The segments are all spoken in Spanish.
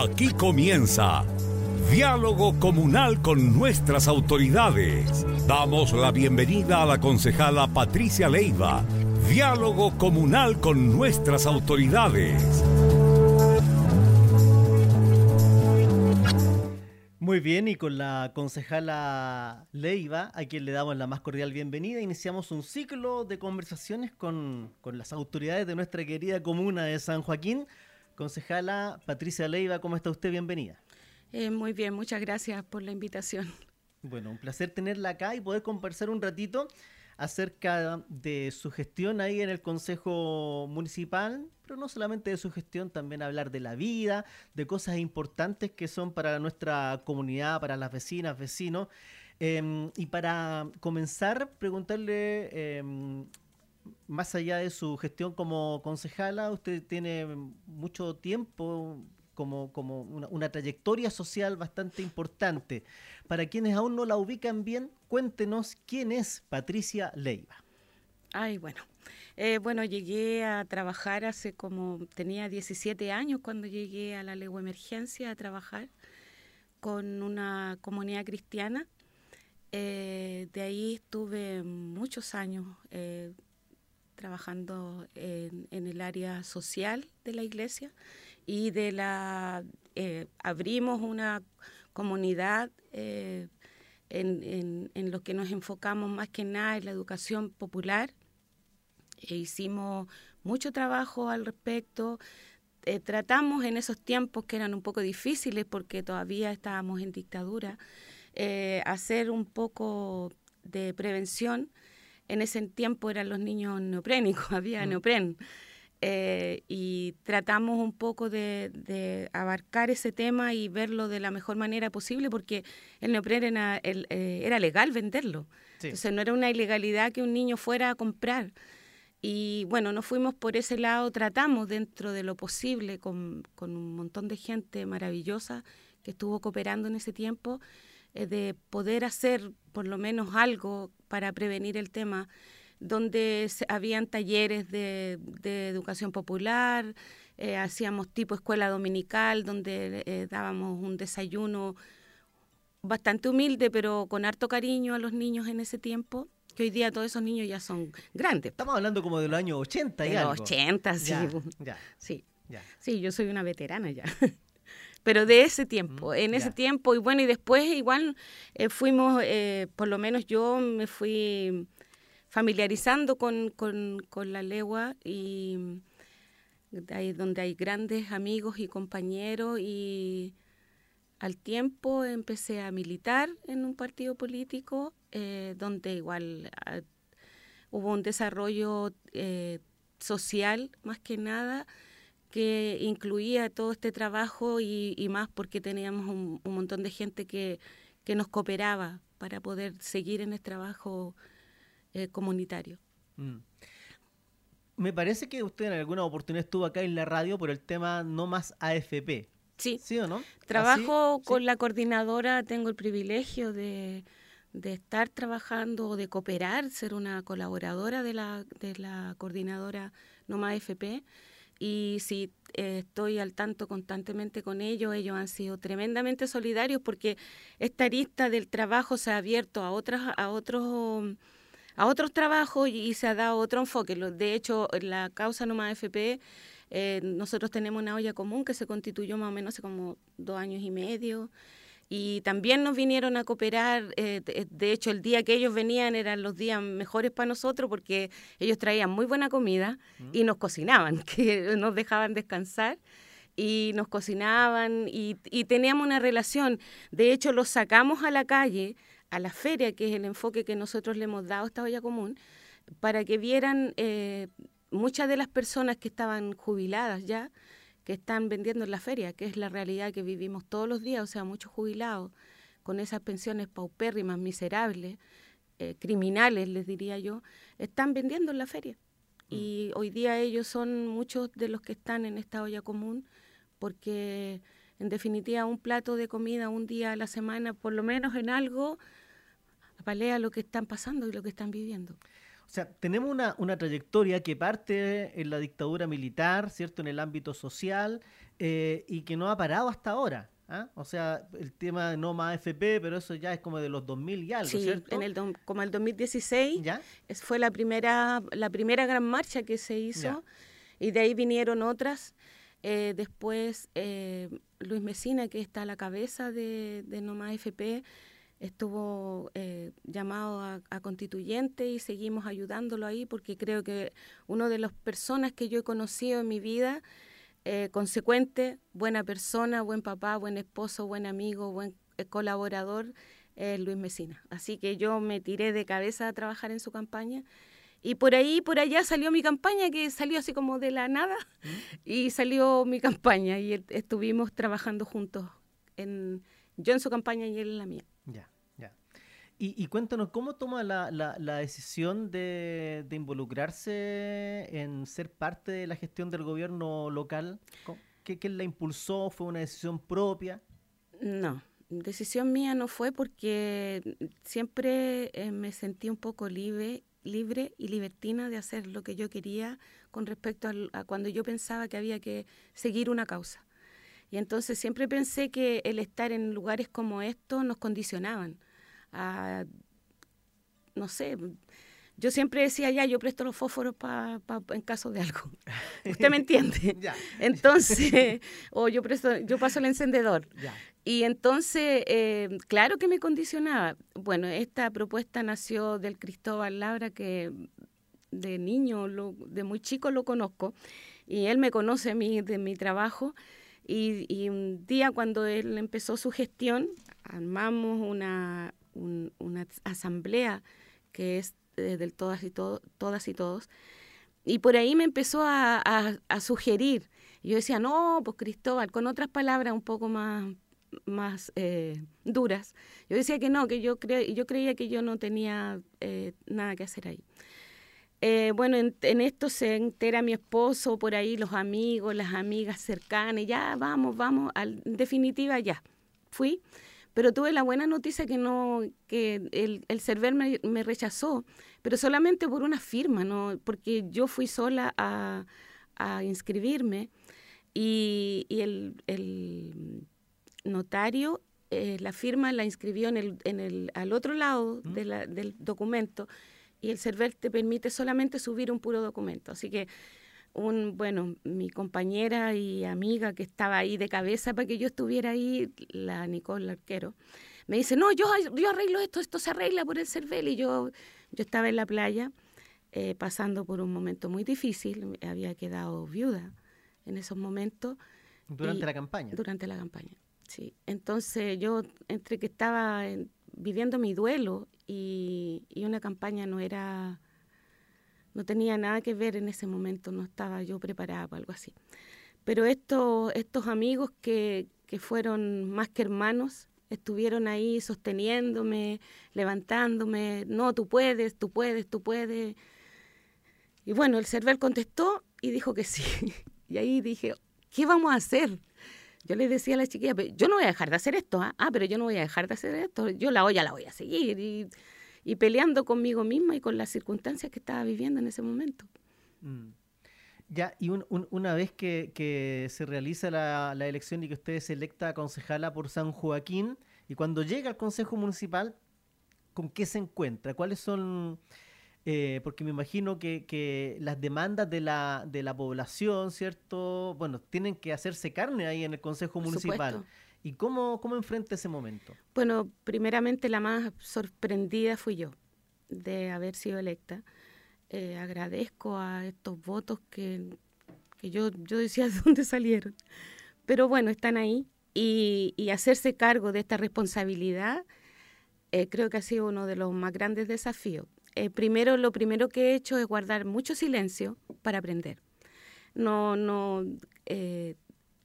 Aquí comienza Diálogo Comunal con nuestras autoridades. Damos la bienvenida a la concejala Patricia Leiva. Diálogo Comunal con nuestras autoridades. Muy bien, y con la concejala Leiva, a quien le damos la más cordial bienvenida, iniciamos un ciclo de conversaciones con, con las autoridades de nuestra querida comuna de San Joaquín. Concejala Patricia Leiva, ¿cómo está usted? Bienvenida. Eh, muy bien, muchas gracias por la invitación. Bueno, un placer tenerla acá y poder conversar un ratito acerca de su gestión ahí en el Consejo Municipal, pero no solamente de su gestión, también hablar de la vida, de cosas importantes que son para nuestra comunidad, para las vecinas, vecinos. Em, y para comenzar, preguntarle, em, más allá de su gestión como concejala, usted tiene mucho tiempo como, como una, trayectoria social bastante importante. Para quienes aún no la ubican bien, cuéntenos quién es Patricia Leiva. Ay, bueno. Eh, bueno, llegué a trabajar hace como, tenía 17 años cuando llegué a la Legua Emergencia a trabajar con una comunidad cristiana. Eh, de ahí estuve muchos años eh, trabajando en, en, el área social de la iglesia y de la eh, abrimos una comunidad eh, en, en, lo que nos enfocamos más que nada en la educación popular. E hicimos mucho trabajo al respecto. Eh, tratamos en esos tiempos que eran un poco difíciles porque todavía estábamos en dictadura, hacer un poco de prevención. En ese tiempo eran los niños neoprénicos, había mm. neopren. Eh, y tratamos un poco de, abarcar ese tema y verlo de la mejor manera posible porque el neopren era, eh, era legal venderlo. Entonces no era una ilegalidad que un niño fuera a comprar. Y bueno, nos fuimos por ese lado, tratamos dentro de lo posible con, con un montón de gente maravillosa que estuvo cooperando en ese tiempo, eh, de poder hacer por lo menos algo para prevenir el tema donde habían talleres de, educación popular, eh, hacíamos tipo escuela dominical, donde eh, dábamos un desayuno bastante humilde, pero con harto cariño a los niños en ese tiempo que hoy día todos esos niños ya son grandes. Estamos hablando como de los años 80 y de los 80, sí. sí. Sí, yo soy una veterana ya. Pero de ese tiempo, en ese tiempo, y bueno, y después igual eh, fuimos, por lo menos yo me fui familiarizando con, con, la legua y ahí donde hay grandes amigos y compañeros y al tiempo empecé a militar en un partido político eh, donde igual ah, hubo un desarrollo eh, social más que nada que incluía todo este trabajo y, más porque teníamos un, un, montón de gente que, que nos cooperaba para poder seguir en el trabajo eh, comunitario. Mm. Me parece que usted en alguna oportunidad estuvo acá en la radio por el tema No Más AFP. Sí. ¿Sí o no? Trabajo con la coordinadora, tengo el privilegio de, estar trabajando o de cooperar, ser una colaboradora de la, de la coordinadora No Más AFP. Y sí, eh, estoy al tanto constantemente con ellos. Ellos han sido tremendamente solidarios porque esta arista del trabajo se ha abierto a, otras, a otros a otros trabajos y, se ha dado otro enfoque. De hecho, la causa Nomás FP, eh, nosotros tenemos una olla común que se constituyó más o menos hace como dos años y medio. Y también nos vinieron a cooperar, eh, de hecho el día que ellos venían eran los días mejores para nosotros porque ellos traían muy buena comida mm. y nos cocinaban, que nos dejaban descansar y nos cocinaban y, y, teníamos una relación. De hecho, los sacamos a la calle a la feria, que es el enfoque que nosotros le hemos dado a esta olla común, para que vieran eh, muchas de las personas que estaban jubiladas ya, que están vendiendo en la feria, que es la realidad que vivimos todos los días, o sea, muchos jubilados con esas pensiones paupérrimas, miserables, eh, criminales, les diría yo, están vendiendo en la feria. Mm. Y hoy día ellos son muchos de los que están en esta olla común, porque en definitiva un plato de comida un día a la semana, por lo menos en algo, apalea lo que están pasando y lo que están viviendo. O sea, tenemos una, una trayectoria que parte en la dictadura militar, ¿cierto? En el ámbito social eh, y que no ha parado hasta ahora. ¿ah? O sea, el tema de no más FP, pero eso ya es como de los 2000 y algo, sí, ¿cierto? En el como el 2016 ¿Ya? es- fue la primera, la primera gran marcha que se hizo Ya. y de ahí vinieron otras. Eh, después eh, Luis Mesina, que está a la cabeza de, de No Más FP, estuvo eh, llamado a, a constituyente y seguimos ayudándolo ahí porque creo que una de las personas que yo he conocido en mi vida, eh, consecuente, buena persona, buen papá, buen esposo, buen amigo, buen eh, colaborador, es Luis Mesina. Así que yo me tiré de cabeza a trabajar en su campaña. Y por ahí, por allá salió mi campaña, que salió así como de la nada, y salió mi campaña, y estuvimos trabajando juntos, en, yo en su campaña y él en la mía. Ya, ya. Y, y cuéntanos, ¿cómo toma la, la- la decisión de, de involucrarse en ser parte de la gestión del gobierno local? ¿Cómo- ¿Qué, qué la impulsó? ¿Fue una decisión propia? No, decisión mía no fue porque siempre eh, me sentí un poco libre, libre y libertina de hacer lo que yo quería con respecto a cuando yo pensaba que había que seguir una causa. Y entonces siempre pensé que el estar en lugares como estos nos condicionaban a, no sé, yo siempre decía, ya, yo presto los fósforos pa, pa- en caso de algo. ¿Usted me entiende? Ya, Entonces, o yo presto, yo paso el encendedor. ya. Y entonces, eh, claro que me condicionaba. Bueno, esta propuesta nació del Cristóbal Labra, que de niño, lo- de muy chico lo conozco, y él me conoce a mí de mi trabajo. Y, y un día cuando él empezó su gestión, armamos una, un- una asamblea que es eh, del todas y, todas y todos, y por ahí me empezó a, a- a sugerir. Yo decía, no, pues Cristóbal, con otras palabras un poco más, más eh, duras. Yo decía que no, que yo, cre yo creía que yo no tenía eh, nada que hacer ahí. Eh, bueno, en, en esto se entera mi esposo, por ahí los amigos, las amigas cercanas, ya vamos, vamos, al- en definitiva ya, fui, pero tuve la buena noticia que no, que el, el CERVEL me, me rechazó, pero solamente por una firma, ¿no? porque yo fui sola a, a inscribirme y, y el, el notario eh, la firma la inscribió en el, en el, al otro lado de la- del documento y el CERVEL te permite solamente subir un puro documento. Así que, un, bueno, mi compañera y amiga que estaba ahí de cabeza para que yo estuviera ahí, la Nicole Arquero, me dice, no, yo, yo arreglo esto, esto se arregla por el CERVEL. Y yo, yo estaba en la playa eh, pasando por un momento muy difícil, había quedado viuda en esos momentos Durante Y- la campaña. durante la campaña. Sí, entonces yo entre que estaba en- viviendo mi duelo y, una campaña no era, no tenía nada que ver en ese momento, no estaba yo preparada para algo así. Pero estos, estos amigos que, que fueron más que hermanos, estuvieron ahí sosteniéndome, levantándome, no, tú puedes, tú puedes, tú puedes. Y bueno, el CERVEL contestó y dijo que sí. Y ahí dije, ¿qué vamos a hacer? Yo le decía a la chiquilla, "Pero yo no voy a dejar de hacer esto, ¿ah? Ah, pero yo no voy a dejar de hacer esto, yo la olla la voy a seguir. Y, y peleando conmigo misma y con las circunstancias que estaba viviendo en ese momento. Mm. Ya, y un- un- una vez que, se realiza la, la elección y que usted es electa concejala por San Joaquín, y cuando llega al Consejo Municipal, ¿con qué se encuentra? ¿Cuáles son...? Eh, porque me imagino que, que las demandas de la, de la población, ¿cierto? Bueno, tienen que hacerse carne ahí en el Consejo Por Municipal. supuesto. ¿Y cómo, cómo enfrenta ese momento? Bueno, primeramente la más sorprendida fui yo de haber sido electa. Eh, agradezco a estos votos que, que yo, yo decía de dónde salieron. Pero bueno, están ahí. Y, y hacerse cargo de esta responsabilidad eh, creo que ha sido uno de los más grandes desafíos. Eh, primero, lo primero que he hecho es guardar mucho silencio para aprender. No, no, eh,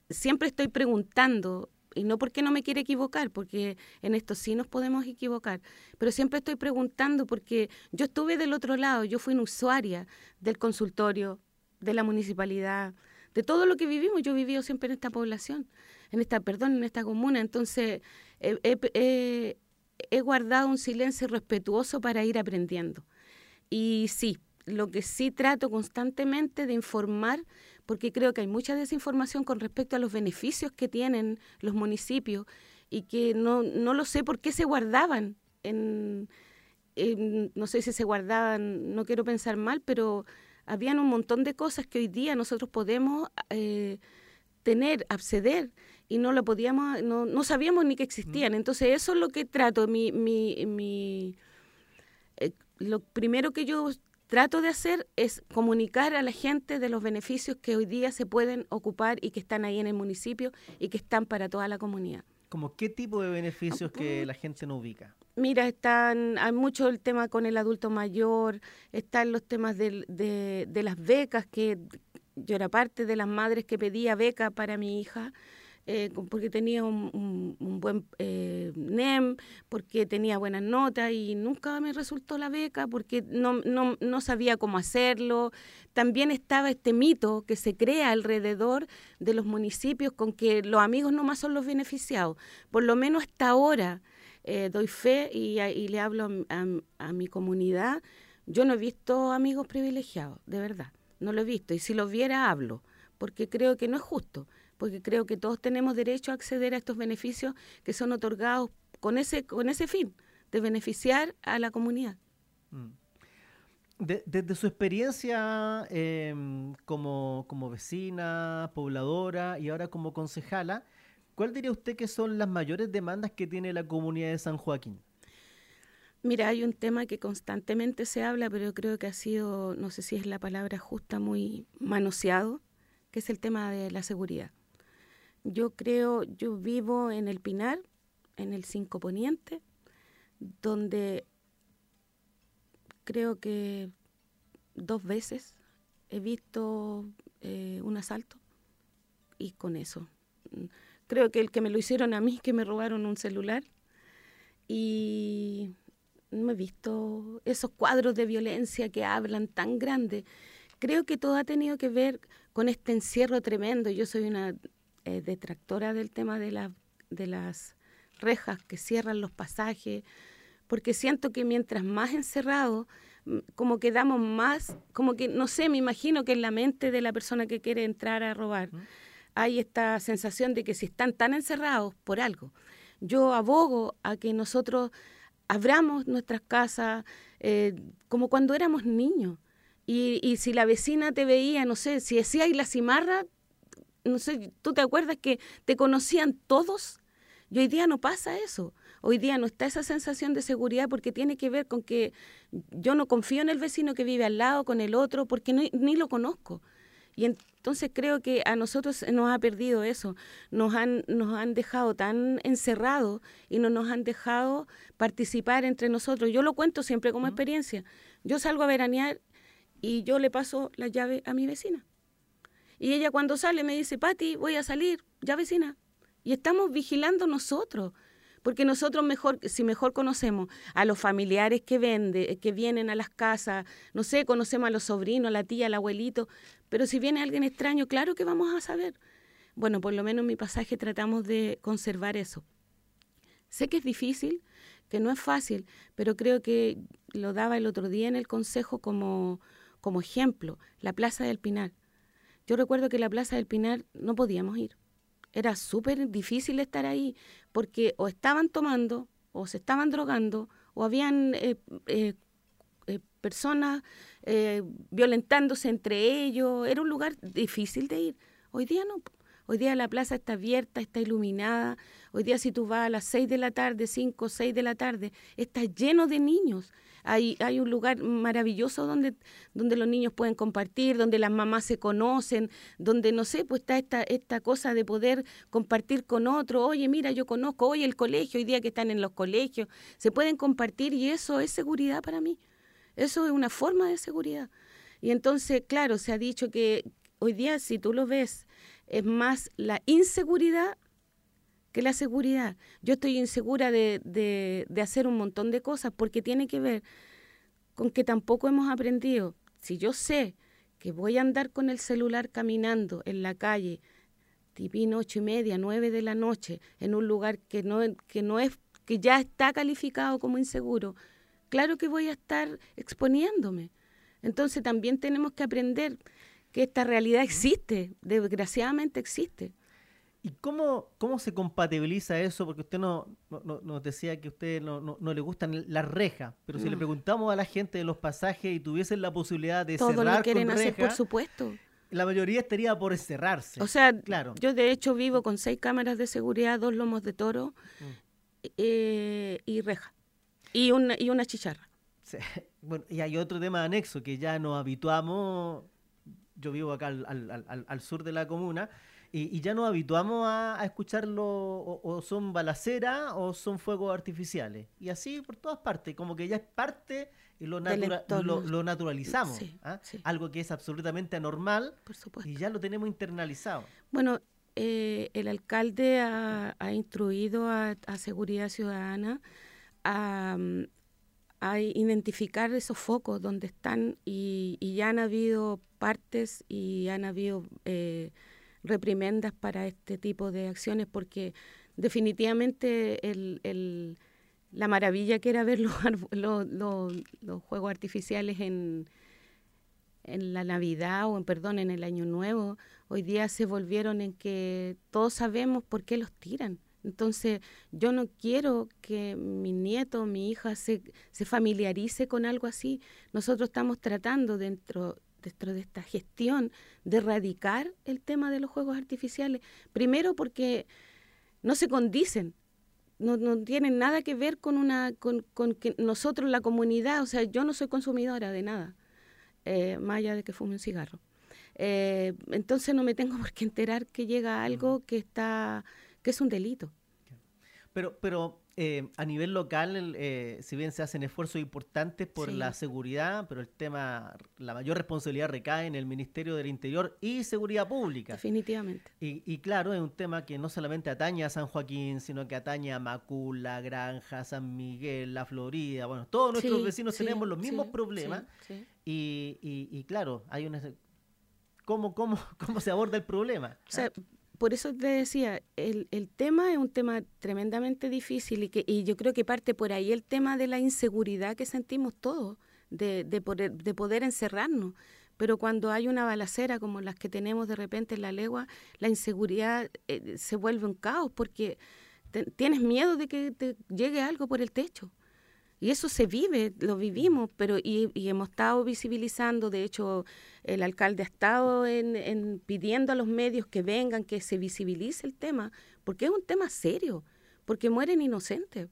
siempre estoy preguntando, y no porque no me quiera equivocar, porque en esto sí nos podemos equivocar, pero siempre estoy preguntando porque yo estuve del otro lado, yo fui una usuaria del consultorio, de la municipalidad, de todo lo que vivimos, yo he vivido siempre en esta población, en esta, perdón, en esta comuna, entonces he- guardado un silencio respetuoso para ir aprendiendo. y sí, lo que sí trato constantemente de informar, porque creo que hay mucha desinformación con respecto a los beneficios que tienen los municipios y que no, no lo sé por qué se guardaban en, no sé si se guardaban, no quiero pensar mal, pero habían un montón de cosas que hoy día nosotros podemos eh, tener, acceder y no lo podíamos, no, no sabíamos ni que existían. Entonces eso es lo que trato, mi, mi, mi eh, lo primero que yo trato de hacer es comunicar a la gente de los beneficios que hoy día se pueden ocupar y que están ahí en el municipio y que están para toda la comunidad. ¿Como qué tipo de beneficios que la gente no ubica? Mira, están, hay mucho el tema con el adulto mayor, están los temas de, de, de las becas, que yo era parte de las madres que pedía beca para mi hija. Eh, porque tenía un, buen eh, NEM, porque tenía buenas notas y nunca me resultó la beca porque no, no, no sabía cómo hacerlo. También estaba este mito que se crea alrededor de los municipios con que los amigos nomás son los beneficiados. Por lo menos hasta ahora eh, doy fe y, le hablo a, a mi comunidad. Yo no he visto amigos privilegiados, de verdad, no lo he visto. Y si lo viera, hablo, porque creo que no es justo porque creo que todos tenemos derecho a acceder a estos beneficios que son otorgados con ese, con ese fin, de beneficiar a la comunidad. Mm. desde su experiencia em, como, como vecina, pobladora y ahora como concejala, ¿cuál diría usted que son las mayores demandas que tiene la comunidad de San Joaquín? Mira, hay un tema que constantemente se habla, pero creo que ha sido, no sé si es la palabra justa, muy manoseado, que es el tema de la seguridad. Yo creo, yo vivo en el Pinar, en el Cinco Poniente, donde creo que dos veces he visto eh, un asalto y con eso. Creo que el que me lo hicieron a mí, que me robaron un celular y no he visto esos cuadros de violencia que hablan tan grandes. Creo que todo ha tenido que ver con este encierro tremendo. Yo soy una eh, detractora del tema de, la, de las rejas que cierran los pasajes, porque siento que mientras más encerrados, mm, como que damos más, como que, no sé, me imagino que en la mente de la persona que quiere entrar a robar hay esta sensación de que si están tan encerrados, por algo. Yo abogo a que nosotros abramos nuestras casas eh, como cuando éramos niños. Y, y, si la vecina te veía, no sé, si decía y la cimarra, no sé, ¿tú te acuerdas que te conocían todos? Y hoy día no pasa eso. Hoy día no está esa sensación de seguridad porque tiene que ver con que yo no confío en el vecino que vive al lado, con el otro, porque ni lo conozco. Y entonces creo que a nosotros nos ha perdido eso. Nos han, nos han dejado tan encerrados y no nos han dejado participar entre nosotros. Yo lo cuento siempre como experiencia. Yo salgo a veranear y yo le paso la llave a mi vecina. Y ella cuando sale me dice, Pati, voy a salir, ya vecina. Y estamos vigilando nosotros, porque nosotros mejor, si mejor conocemos a los familiares que vende, que vienen a las casas, no sé, conocemos a los sobrinos, a la tía, al abuelito, pero si viene alguien extraño, claro que vamos a saber. Bueno, por lo menos en mi pasaje tratamos de conservar eso. Sé que es difícil, que no es fácil, pero creo que lo daba el otro día en el consejo como, como ejemplo, la Plaza del Pinar. Yo recuerdo que la Plaza del Pinar no podíamos ir. Era súper difícil estar ahí porque o estaban tomando o se estaban drogando o habían eh, eh, eh, personas violentándose entre ellos. Era un lugar difícil de ir. Hoy día no. Hoy día la plaza está abierta, está iluminada. Hoy día si tú vas a las 6 de la tarde, 5 o 6 de la tarde, está lleno de niños. Hay, hay un lugar maravilloso donde, donde los niños pueden compartir, donde las mamás se conocen, donde, no sé, pues está esta, esta cosa de poder compartir con otro. Oye, mira, yo conozco, hoy el colegio, hoy día que están en los colegios, se pueden compartir y eso es seguridad para mí. Eso es una forma de seguridad. Y entonces, claro, se ha dicho que hoy día, si tú lo ves, es más la inseguridad que la seguridad. Yo estoy insegura de, de, hacer un montón de cosas porque tiene que ver con que tampoco hemos aprendido. Si yo sé que voy a andar con el celular caminando en la calle, tipín ocho y media, nueve de la noche, en un lugar que no, que no es, que ya está calificado como inseguro, claro que voy a estar exponiéndome. Entonces también tenemos que aprender que esta realidad existe, desgraciadamente existe. ¿Y cómo, cómo se compatibiliza eso? Porque usted no, nos decía que a usted no, no, le gustan las rejas, pero si le preguntamos a la gente de los pasajes y tuviesen la posibilidad de Todo cerrar lo quieren hacer, por supuesto. La mayoría estaría por encerrarse. O sea, claro. yo de hecho vivo con seis cámaras de seguridad, dos lomos de toro mm. eh, y reja. Y una, y una chicharra. Bueno, y hay otro tema anexo que ya nos habituamos. Yo vivo acá al, al, al, sur de la comuna y, ya nos habituamos a, escucharlo o, son balaceras o son fuegos artificiales. Y así por todas partes, como que ya es parte y lo, lo, naturalizamos. ¿ah? Algo que es absolutamente anormal y ya lo tenemos internalizado. Bueno, eh, el alcalde ha, instruido a, a Seguridad Ciudadana a, a identificar esos focos donde están y, ya han habido partes y han habido eh, reprimendas para este tipo de acciones porque definitivamente la maravilla que era ver los, los, juegos artificiales en, en la Navidad o en perdón en el Año Nuevo hoy día se volvieron en que todos sabemos por qué los tiran entonces, yo no quiero que mi nieto, mi hija se, se familiarice con algo así. Nosotros estamos tratando dentro, dentro de esta gestión de erradicar el tema de los juegos artificiales. Primero porque no se condicen, no, no tienen nada que ver con, una, con, con que nosotros, la comunidad, o sea, yo no soy consumidora de nada, eh, más allá de que fume un cigarro. Eh, entonces no me tengo por qué enterar que llega algo que está que es un delito. Pero, pero eh, a nivel local, eh, si bien se hacen esfuerzos importantes por la seguridad, pero el tema, la mayor responsabilidad recae en el Ministerio del Interior y Seguridad Pública. Definitivamente. Y, claro, es un tema que no solamente atañe a San Joaquín, sino que atañe a Macula, Granja, San Miguel, La Florida. Bueno, todos nuestros vecinos tenemos los mismos problemas. Y, y, claro, hay una... ¿Cómo, cómo, ¿Cómo se aborda el problema? O sea, por eso te decía, el, el, tema es un tema tremendamente difícil y, que, y yo creo que parte por ahí el tema de la inseguridad que sentimos todos, de, de, poder, de poder encerrarnos. Pero cuando hay una balacera como las que tenemos de repente en la legua, la inseguridad eh, se vuelve un caos porque tienes miedo de que te llegue algo por el techo. Y eso se vive, lo vivimos, pero y, hemos estado visibilizando, de hecho el alcalde ha estado en, pidiendo a los medios que vengan, que se visibilice el tema, porque es un tema serio, porque mueren inocentes.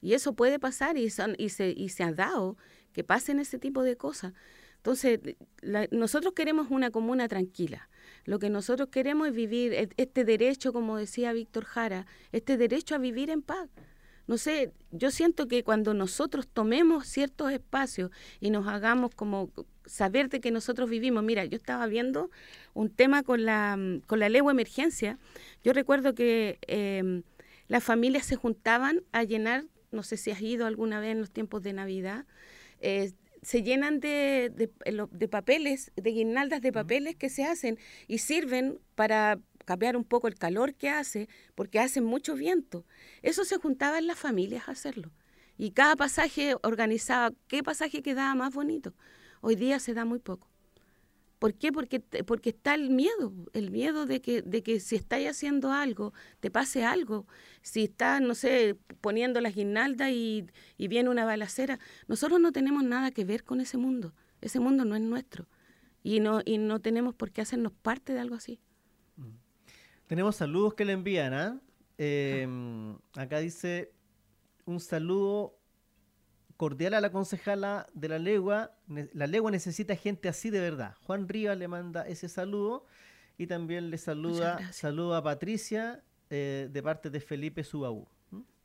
Y eso puede pasar y, y, se, y se ha dado que pasen ese tipo de cosas. Entonces, nosotros queremos una comuna tranquila. Lo que nosotros queremos es vivir e, este derecho, como decía Víctor Jara, este derecho a vivir en paz no sé, yo siento que cuando nosotros tomemos ciertos espacios y nos hagamos como saber de que nosotros vivimos, mira, yo estaba viendo un tema con la, con la legua emergencia, yo recuerdo que em, las familias se juntaban a llenar, no sé si has ido alguna vez en los tiempos de Navidad, eh, se llenan de, de, de, papeles, de guirnaldas de papeles que se hacen y sirven para cambiar un poco el calor que hace, porque hace mucho viento. Eso se juntaba en las familias a hacerlo. Y cada pasaje organizaba qué pasaje quedaba más bonito. Hoy día se da muy poco. ¿Por qué? Porque, porque está el miedo, el miedo de que, de que si estáis haciendo algo, te pase algo. Si estás, no sé, poniendo las guirnaldas y, y viene una balacera. Nosotros no tenemos nada que ver con ese mundo. Ese mundo no es nuestro. Y no, y no tenemos por qué hacernos parte de algo así. Tenemos saludos que le envían, ¿ah? Em, acá dice un saludo cordial a la concejala de la legua. La legua necesita gente así de verdad. Juan Rivas le manda ese saludo y también le saluda, saluda a Patricia eh, de parte de Felipe Subaú.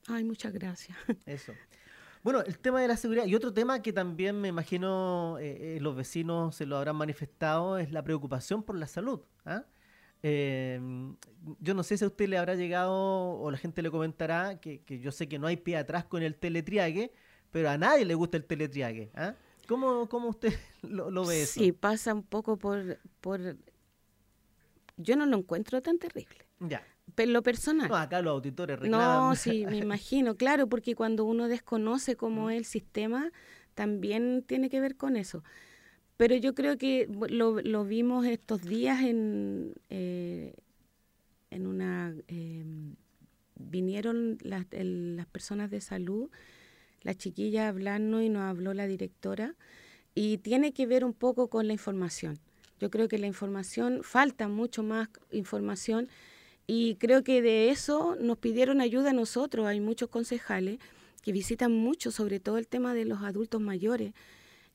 Ay, muchas gracias. Eso. Bueno, el tema de la seguridad y otro tema que también me imagino eh, eh, los vecinos se lo habrán manifestado es la preocupación por la salud. ¿ah? Eh, yo no sé si a usted le habrá llegado o la gente le comentará que, yo sé que no hay pie atrás con el teletriague, pero a nadie le gusta el teletriague. ¿ah? ¿Cómo, ¿Cómo, usted lo, ve eso? Sí, pasa un poco por, por... Yo no lo encuentro tan terrible. Ya. pero lo personal. No, acá los auditores reclaman. No, sí, me imagino, claro, porque cuando uno desconoce cómo es el sistema, también tiene que ver con eso. Pero yo creo que lo, lo vimos estos días en, eh, en una... Em, vinieron las, las personas de salud, la chiquilla a hablarnos y nos habló la directora, y tiene que ver un poco con la información. Yo creo que la información, falta mucho más información y creo que de eso nos pidieron ayuda a nosotros. Hay muchos concejales que visitan mucho, sobre todo el tema de los adultos mayores.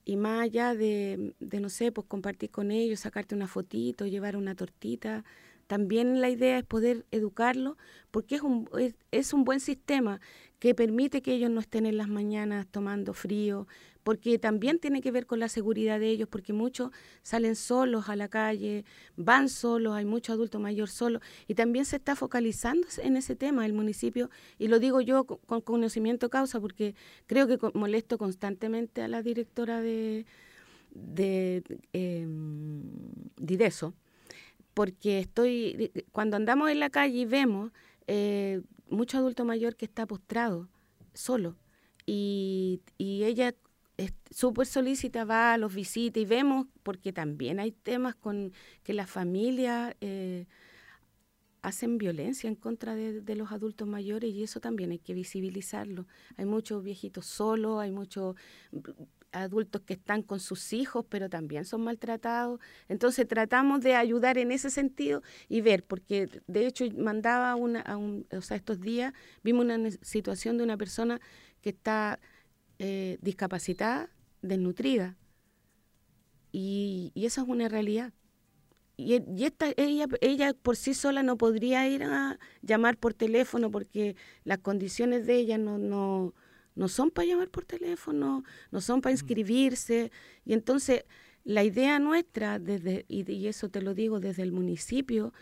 Y más allá de, de no sé, pues compartir con ellos, sacarte una fotito, llevar una tortita, también la idea es poder educarlos porque es un, es, un buen sistema que permite que ellos no estén en las mañanas tomando frío, porque también tiene que ver con la seguridad de ellos, porque muchos salen solos a la calle, van solos, hay muchos adultos mayores solos, y también se está focalizando en ese tema el municipio, y lo digo yo con, conocimiento causa, porque creo que molesto constantemente a la directora de, de eh, Dideso, porque estoy, cuando andamos en la calle y vemos eh, mucho adulto mayor que está postrado, solo, y, y ella súper solícita va, los visita y vemos, porque también hay temas con que las familias eh, hacen violencia en contra de, de, los adultos mayores y eso también hay que visibilizarlo. Hay muchos viejitos solos, hay muchos adultos que están con sus hijos, pero también son maltratados. Entonces tratamos de ayudar en ese sentido y ver, porque de hecho mandaba una, a un, o sea, estos días vimos una situación de una persona que está eh, discapacitada, desnutrida, y, y esa es una realidad. Y, y, esta, ella, ella por sí sola no podría ir a llamar por teléfono porque las condiciones de ella no, no, no son para llamar por teléfono, no son para inscribirse. Y entonces la idea nuestra, desde, y, eso te lo digo desde el municipio,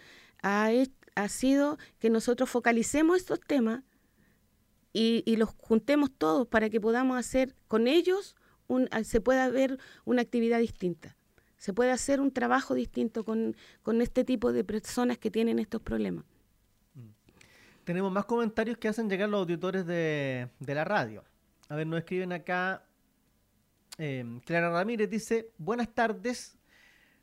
ha, ha sido que nosotros focalicemos estos temas y, y, los juntemos todos para que podamos hacer con ellos, un, se pueda ver una actividad distinta. Se puede hacer un trabajo distinto con, con este tipo de personas que tienen estos problemas. Tenemos más comentarios que hacen llegar los auditores de, la radio. A ver, nos escriben acá. Em, Clara Ramírez dice, buenas tardes.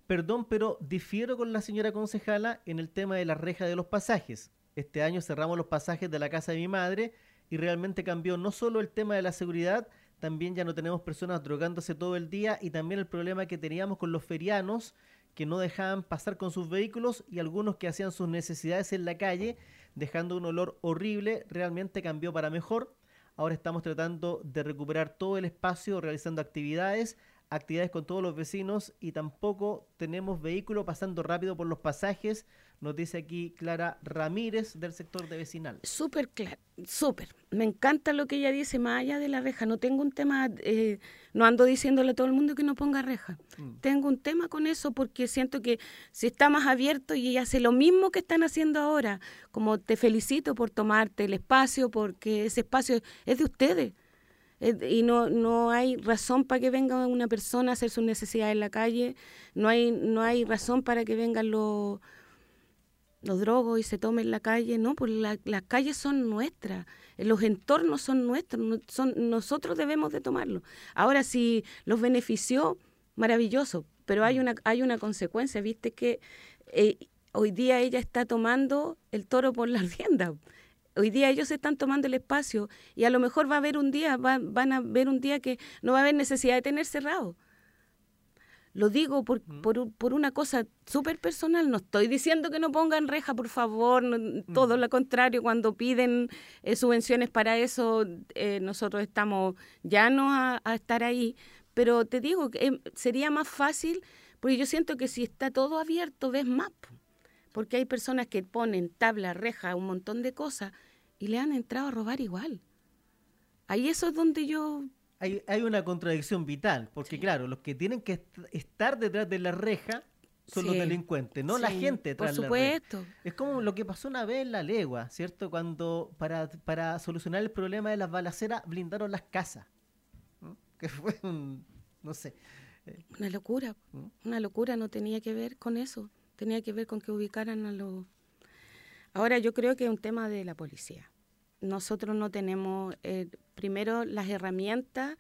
Perdón, pero difiero con la señora concejala en el tema de la reja de los pasajes. Este año cerramos los pasajes de la casa de mi madre y realmente cambió no solo el tema de la seguridad, también ya no tenemos personas drogándose todo el día y también el problema que teníamos con los ferianos que no dejaban pasar con sus vehículos y algunos que hacían sus necesidades en la calle dejando un olor horrible, realmente cambió para mejor. Ahora estamos tratando de recuperar todo el espacio, realizando actividades, actividades con todos los vecinos y tampoco tenemos vehículo pasando rápido por los pasajes nos dice aquí Clara Ramírez del sector de vecinal. Súper súper. Me encanta lo que ella dice, más allá de la reja. No tengo un tema, eh, no ando diciéndole a todo el mundo que no ponga reja. Mm. Tengo un tema con eso porque siento que si está más abierto y ella hace lo mismo que están haciendo ahora, como te felicito por tomarte el espacio, porque ese espacio es de ustedes. y no, no hay razón para que venga una persona a hacer sus necesidades en la calle, no hay, no hay razón para que vengan los los drogos y se tome en la calle, no, pues las calles son nuestras, los entornos son nuestros, son, nosotros debemos de tomarlo. Ahora, si los benefició, maravilloso, pero hay mm. una, hay una consecuencia, viste que eh, hoy día ella está tomando el toro por la rienda. Hoy día ellos están tomando el espacio y a lo mejor va a haber un día, van a ver un día que no va a haber necesidad de tener cerrado lo digo por, por, por una cosa súper personal. No estoy diciendo que no pongan reja, por favor. todo lo contrario, cuando piden eh, subvenciones para eso, eh, nosotros estamos ya no a, estar ahí. Pero te digo que em, sería más fácil, porque yo siento que si está todo abierto, ves más. Porque hay personas que ponen tabla, reja, un montón de cosas y le han entrado a robar igual. Ahí eso es donde yo hay, hay una contradicción vital, porque claro, los que tienen que estar detrás de la reja son los delincuentes, no la gente detrás por supuesto. la reja. Es como lo que pasó una vez en la legua, ¿cierto? Cuando para, para solucionar el problema de las balaceras blindaron las casas. Que fue un, no sé. Eh, una locura, una locura, no tenía que ver con eso, tenía que ver con que ubicaran a los Ahora yo creo que es un tema de la policía. Nosotros no tenemos, eh, primero, las herramientas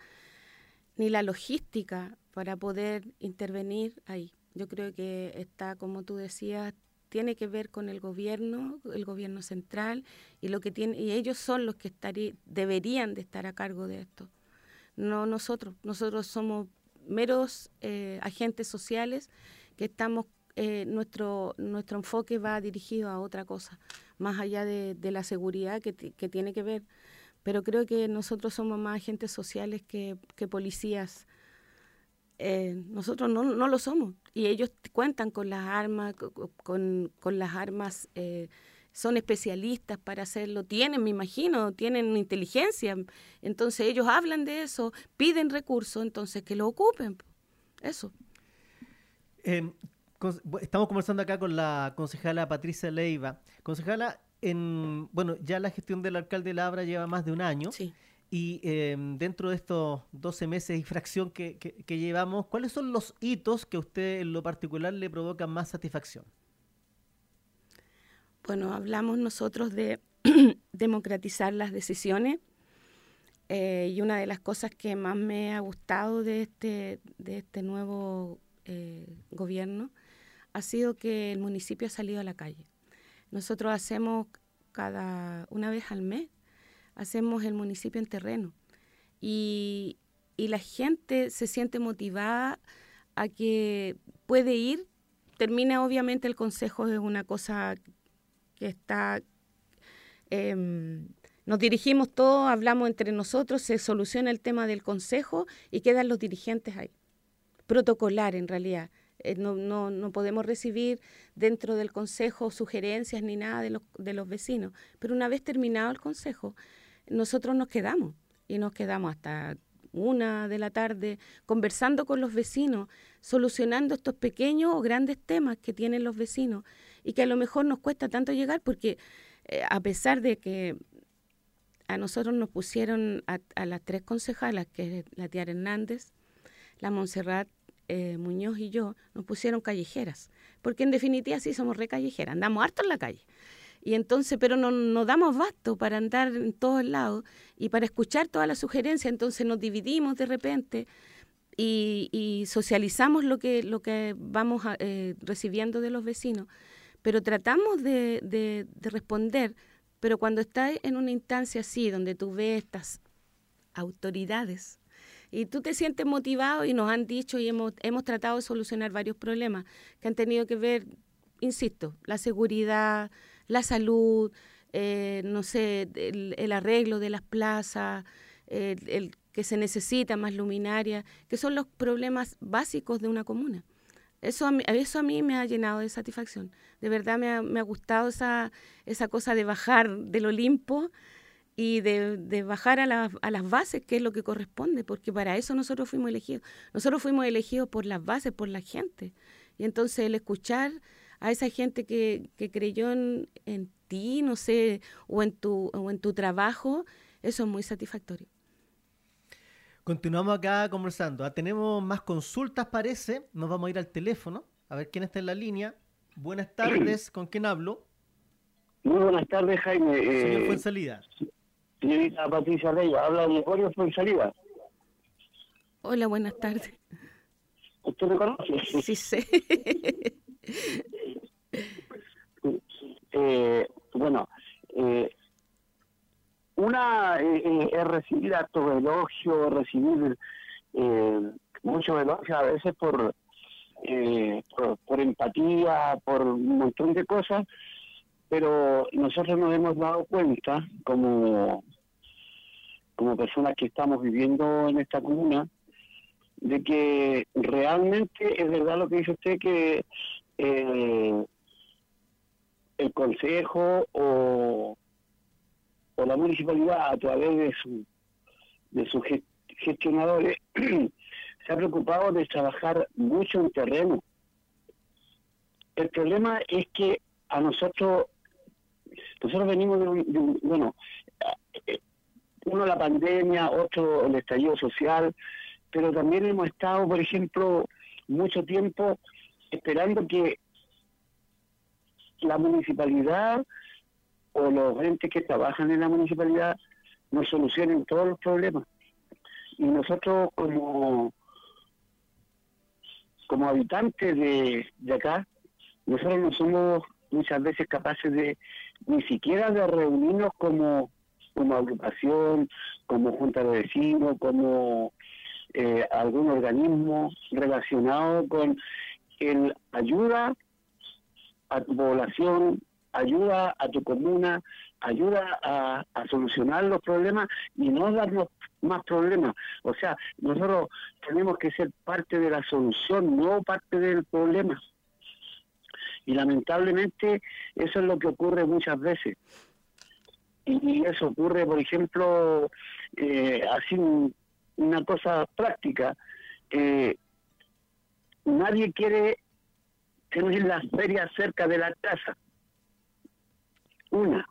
ni la logística para poder intervenir ahí. Yo creo que está, como tú decías, tiene que ver con el gobierno, el gobierno central, y lo que tiene, y ellos son los que deberían de estar a cargo de esto. No nosotros. Nosotros somos meros eh, agentes sociales que estamos, eh, nuestro, nuestro enfoque va dirigido a otra cosa, más allá de, la seguridad que, tiene que ver. Pero creo que nosotros somos más agentes sociales que, que policías eh, nosotros no, no, lo somos. Y ellos cuentan con las armas, con, con las armas, eh, son especialistas para hacerlo, tienen, me imagino, tienen inteligencia. Entonces ellos hablan de eso, piden recursos, entonces que lo ocupen. Eso. Em, estamos conversando acá con la concejala Patricia Leiva. Concejala, en, bueno, ya la gestión del alcalde Labra lleva más de un año. Sí. Y em, dentro de estos 12 meses y fracción que, que, llevamos, ¿cuáles son los hitos que a usted en lo particular le provocan más satisfacción? Bueno, hablamos nosotros de democratizar las decisiones eh, y una de las cosas que más me ha gustado de este, de este nuevo eh, gobierno ha sido que el municipio ha salido a la calle. Nosotros hacemos cada una vez al mes hacemos el municipio en terreno. Y, la gente se siente motivada a que puede ir. Termina obviamente el consejo, es una cosa que está... Em, nos dirigimos todos, hablamos entre nosotros, se soluciona el tema del consejo y quedan los dirigentes ahí. Protocolar en realidad. Eh, no, no, no, podemos recibir dentro del consejo sugerencias ni nada de los, de los vecinos. Pero una vez terminado el consejo, nosotros nos quedamos y nos quedamos hasta una de la tarde conversando con los vecinos, solucionando estos pequeños o grandes temas que tienen los vecinos y que a lo mejor nos cuesta tanto llegar porque eh, a pesar de que a nosotros nos pusieron a, las tres concejalas, que es la tía Hernández, la Montserrat eh, Muñoz y yo, nos pusieron callejeras, porque en definitiva sí somos re callejeras, andamos harto en la calle. Y entonces, pero no, damos basto para andar en todos lados y para escuchar todas las sugerencias, entonces nos dividimos de repente y, socializamos lo que, lo que vamos eh, recibiendo de los vecinos, pero tratamos de, de, responder, pero cuando estás en una instancia así, donde tú ves estas autoridades, y tú te sientes motivado y nos han dicho y hemos, hemos tratado de solucionar varios problemas que han tenido que ver, insisto, la seguridad, la salud, eh, no sé, el, arreglo de las plazas, el, que se necesita más luminaria, que son los problemas básicos de una comuna. Eso a mí, eso a mí me ha llenado de satisfacción. De verdad me ha, me ha gustado esa, esa cosa de bajar del Olimpo y de, de bajar a, a, las bases, que es lo que corresponde, porque para eso nosotros fuimos elegidos. Nosotros fuimos elegidos por las bases, por la gente. Y entonces el escuchar a esa gente que, que creyó en, en, ti, no sé, o en, tu, o en tu trabajo, eso es muy satisfactorio. Continuamos acá conversando. Ah, tenemos más consultas, parece. Nos vamos a ir al teléfono. A ver quién está en la línea. Buenas tardes. ¿Con quién hablo? Muy buenas tardes, Jaime. Señor eh, Fuensalida. Señorita Patricia Leiva, habla de Gregorio Fuensalida. Hola, buenas tardes. ¿Usted me conoce? Sí, sé. Eh, bueno, eh, una eh, es recibir actos de elogio, recibir muchos elogios a veces por, por, empatía, por un montón de cosas, pero nosotros nos hemos dado cuenta como, como personas que estamos viviendo en esta comuna, de que realmente es verdad lo que dice usted que eh, el consejo o, o la municipalidad a través de su de sus gestionadores se ha preocupado de trabajar mucho en terreno. El problema es que a nosotros nosotros venimos de un, bueno eh, uno la pandemia, otro el estallido social, pero también hemos estado, por ejemplo, mucho tiempo esperando que la municipalidad o los entes que trabajan en la municipalidad nos solucionen todos los problemas. Y nosotros como, como habitantes de, de acá, nosotros no somos muchas veces capaces de ni siquiera de reunirnos como, como agrupación, como junta de vecinos, como eh, algún organismo relacionado con el ayuda a tu población, ayuda a tu comuna, ayuda a, solucionar los problemas y no darnos más problemas. O sea, nosotros tenemos que ser parte de la solución, no parte del problema. Y lamentablemente eso es lo que ocurre muchas veces. Y eso ocurre, por ejemplo, eh, así una cosa práctica. Eh, nadie quiere tener las ferias cerca de la casa. Una.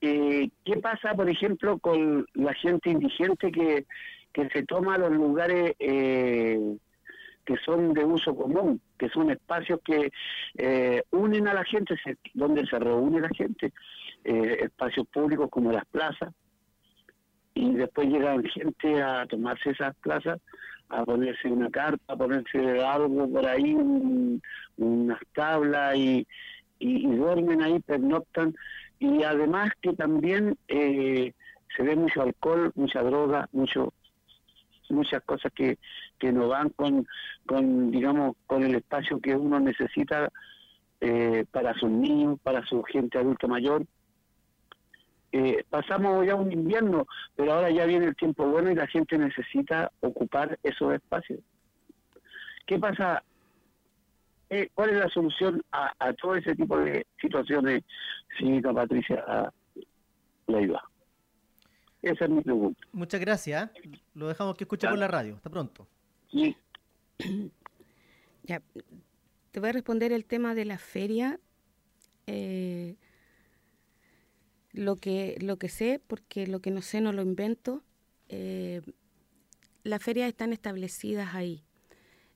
Eh, ¿Qué pasa, por ejemplo, con la gente indigente que, que se toma los lugares eh, que son de uso común, que son espacios que eh, unen a la gente, donde se reúne la gente, espacios públicos como las plazas, y después llegan gente a tomarse esas plazas, a ponerse una carta, a ponerse algo por ahí, unas tablas y, y, duermen ahí, pernoctan y además que también eh, se ve mucho alcohol, mucha droga, mucho muchas cosas que, que no van con, con, digamos, con el espacio que uno necesita eh, para sus niños, para su gente adulta mayor. Eh, pasamos ya un invierno, pero ahora ya viene el tiempo bueno y la gente necesita ocupar esos espacios. ¿Qué pasa eh, ¿cuál es la solución a, todo ese tipo de situaciones, señorita Patricia Leiva? Esa es mi pregunta. Muchas gracias. Lo dejamos que escuche por la radio. Hasta pronto. Sí. Ya, te voy a responder el tema de la feria. Eh, lo que lo que sé, porque lo que no sé no lo invento. Eh, las ferias están establecidas ahí.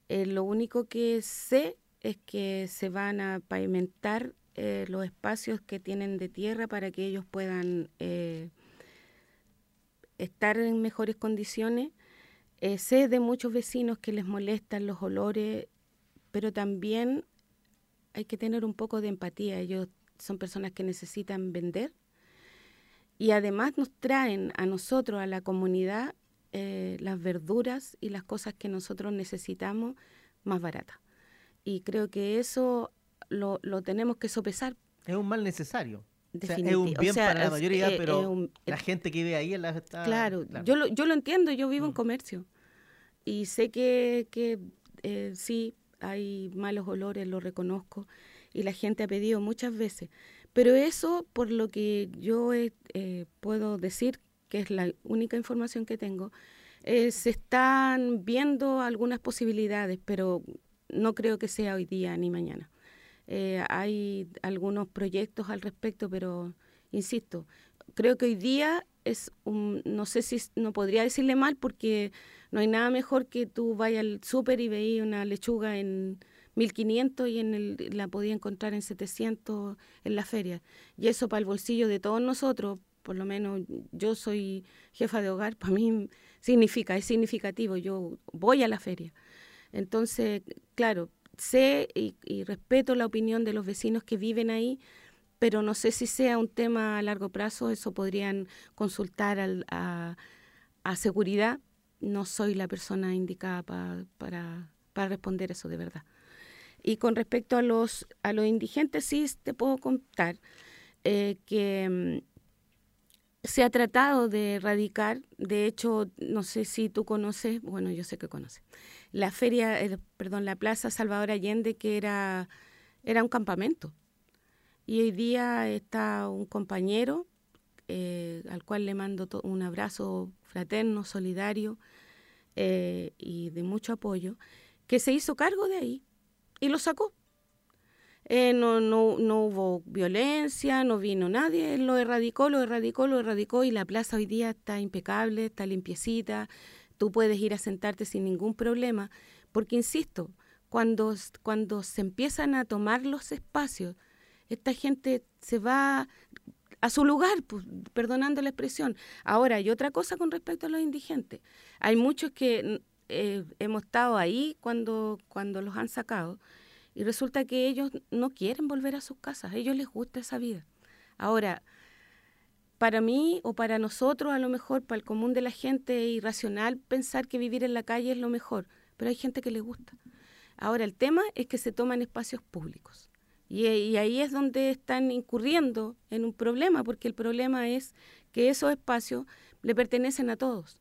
lo único que sé es que se van a pavimentar eh, los espacios que tienen de tierra para que ellos puedan eh, estar en mejores condiciones. Eh, sé de muchos vecinos que les molestan los olores, pero también hay que tener un poco de empatía. Ellos son personas que necesitan vender y además nos traen a nosotros, a la comunidad, las verduras y las cosas que nosotros necesitamos más baratas. Y creo que eso lo, lo tenemos que sopesar. Es un mal necesario. es un bien para la mayoría, pero la gente que vive ahí en la está... Claro, Yo, lo, yo lo entiendo, yo vivo en mm. comercio. Y sé que, que eh, sí, hay malos olores, lo reconozco. Y la gente ha pedido muchas veces. Pero eso, por lo que yo eh, puedo decir, que es la única información que tengo, eh, se están viendo algunas posibilidades, pero no creo que sea hoy día ni mañana. Eh, hay algunos proyectos al respecto, pero insisto, creo que hoy día es no sé si no podría decirle mal porque no hay nada mejor que tú vayas al súper y veías una lechuga en 1500 y en la podía encontrar en 700 en la feria. Y eso para el bolsillo de todos nosotros, por lo menos yo soy jefa de hogar, para mí significa, es significativo, yo voy a la feria. Entonces, claro, sé y, respeto la opinión de los vecinos que viven ahí, pero no sé si sea un tema a largo plazo, eso podrían consultar a, seguridad. No soy la persona indicada para, responder eso de verdad. Y con respecto a los, a los indigentes, sí te puedo contar eh, que mm, se ha tratado de erradicar, de hecho, no sé si tú conoces, bueno, yo sé que conoces, la feria, perdón, la Plaza Salvador Allende, que era, era un campamento. Y hoy día está un compañero eh, al cual le mando un abrazo fraterno, solidario eh, y de mucho apoyo, que se hizo cargo de ahí y lo sacó. no, no, no hubo violencia, no vino nadie, lo erradicó, lo erradicó, lo erradicó y la plaza hoy día está impecable, está limpiecita, tú puedes ir a sentarte sin ningún problema, porque insisto, cuando, cuando se empiezan a tomar los espacios, esta gente se va a su lugar, perdonando la expresión. Ahora, hay otra cosa con respecto a los indigentes. Hay muchos que eh, hemos estado ahí cuando, cuando los han sacado y resulta que ellos no quieren volver a sus casas, a ellos les gusta esa vida. Ahora, para mí o para nosotros, a lo mejor, para el común de la gente, es irracional pensar que vivir en la calle es lo mejor, pero hay gente que le gusta. Ahora, el tema es que se toman espacios públicos. Y, ahí es donde están incurriendo en un problema, porque el problema es que esos espacios le pertenecen a todos.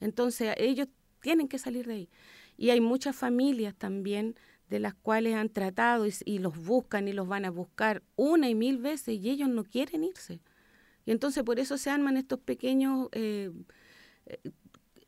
Entonces, ellos tienen que salir de ahí. Y hay muchas familias también de las cuales han tratado y, los buscan y los van a buscar una y mil veces y ellos no quieren irse. Y entonces por eso se arman estos pequeños, eh, eh,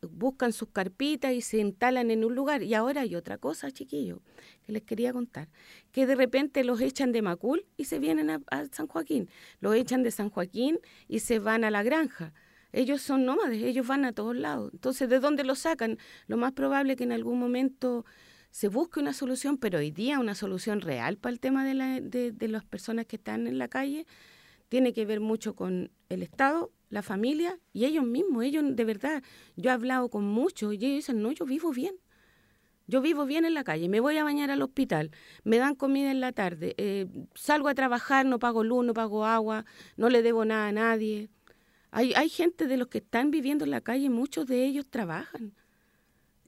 buscan sus carpitas y se instalan en un lugar. Y ahora hay otra cosa, chiquillos, que les quería contar, que de repente los echan de Macul y se vienen a, San Joaquín, los echan de San Joaquín y se van a la granja. Ellos son nómades, ellos van a todos lados. Entonces, ¿de dónde los sacan? Lo más probable es que en algún momento se busque una solución, pero hoy día una solución real para el tema de, la, de las personas que están en la calle tiene que ver mucho con el Estado, la familia y ellos mismos. Ellos, de verdad, yo he hablado con muchos y ellos dicen, no, yo vivo bien. Yo vivo bien en la calle, me voy a bañar al hospital, me dan comida en la tarde, eh, salgo a trabajar, no pago luz, no pago agua, no le debo nada a nadie. Hay, hay gente de los que están viviendo en la calle, muchos de ellos trabajan,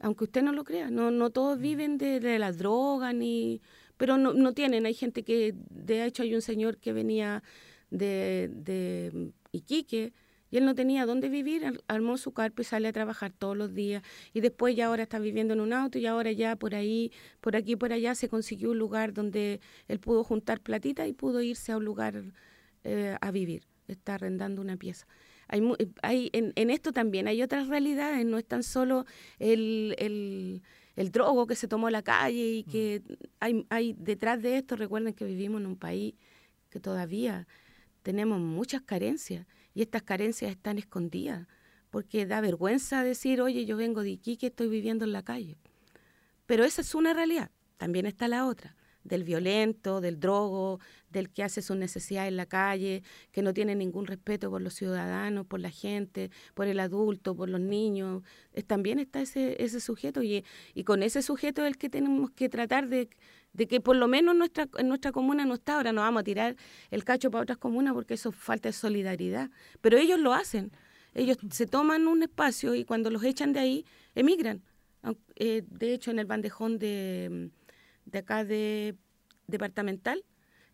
aunque usted no lo crea, no, no todos viven de, de la droga, ni, pero no, no tienen, hay gente que, de hecho hay un señor que venía de, de Iquique, y él no tenía dónde vivir, armó su carpa y sale a trabajar todos los días. Y después ya ahora está viviendo en un auto y ahora ya por ahí, por aquí, por allá se consiguió un lugar donde él pudo juntar platita y pudo irse a un lugar eh, a vivir. Está arrendando una pieza. Hay, hay en, en, esto también hay otras realidades, no es tan solo el, el, el drogo que se tomó la calle y que mm. hay, hay detrás de esto, recuerden que vivimos en un país que todavía tenemos muchas carencias y estas carencias están escondidas, porque da vergüenza decir, oye, yo vengo de Iquique, estoy viviendo en la calle. Pero esa es una realidad, también está la otra, del violento, del drogo, del que hace sus necesidades en la calle, que no tiene ningún respeto por los ciudadanos, por la gente, por el adulto, por los niños. también está ese, ese sujeto y, y con ese sujeto es el que tenemos que tratar de de que por lo menos nuestra, en nuestra comuna no está, ahora no vamos a tirar el cacho para otras comunas porque eso falta de solidaridad, pero ellos lo hacen, ellos se toman un espacio y cuando los echan de ahí, emigran. Eh, de hecho, en el bandejón de, de acá de departamental,